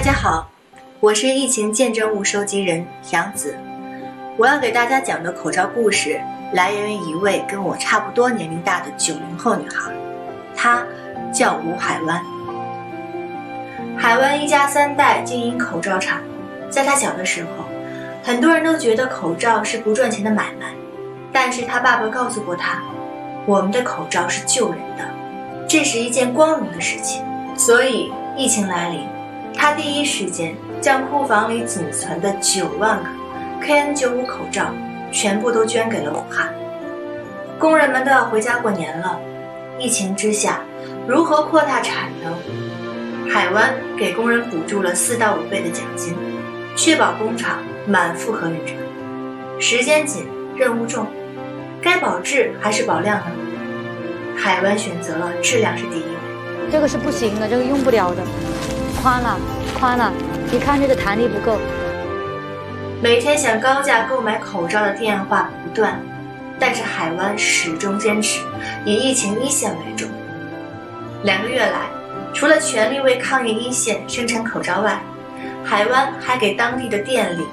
大家好，我是疫情见证物收集人杨子。我要给大家讲的口罩故事，来源于一位跟我差不多年龄大的九零后女孩，她叫吴海湾。海湾一家三代经营口罩厂，在她小的时候，很多人都觉得口罩是不赚钱的买卖，但是她爸爸告诉过她，我们的口罩是救人的，这是一件光荣的事情。所以疫情来临。他第一时间将库房里仅存的九万个 KN95 口罩全部都捐给了武汉。工人们都要回家过年了，疫情之下，如何扩大产能？海湾给工人补助了四到五倍的奖金，确保工厂满负荷运转。时间紧，任务重，该保质还是保量呢？海湾选择了质量是第一位。这个是不行的，这个用不了的。宽了，宽了，你看这个弹力不够。每天想高价购买口罩的电话不断，但是海湾始终坚持以疫情一线为重。两个月来，除了全力为抗疫一线生产口罩外，海湾还给当地的电力、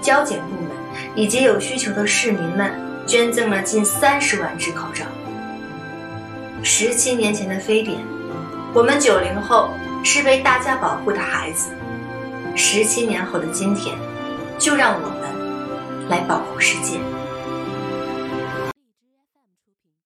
交警部门以及有需求的市民们捐赠了近三十万只口罩。十七年前的非典，我们九零后。是被大家保护的孩子。十七年后的今天，就让我们来保护世界。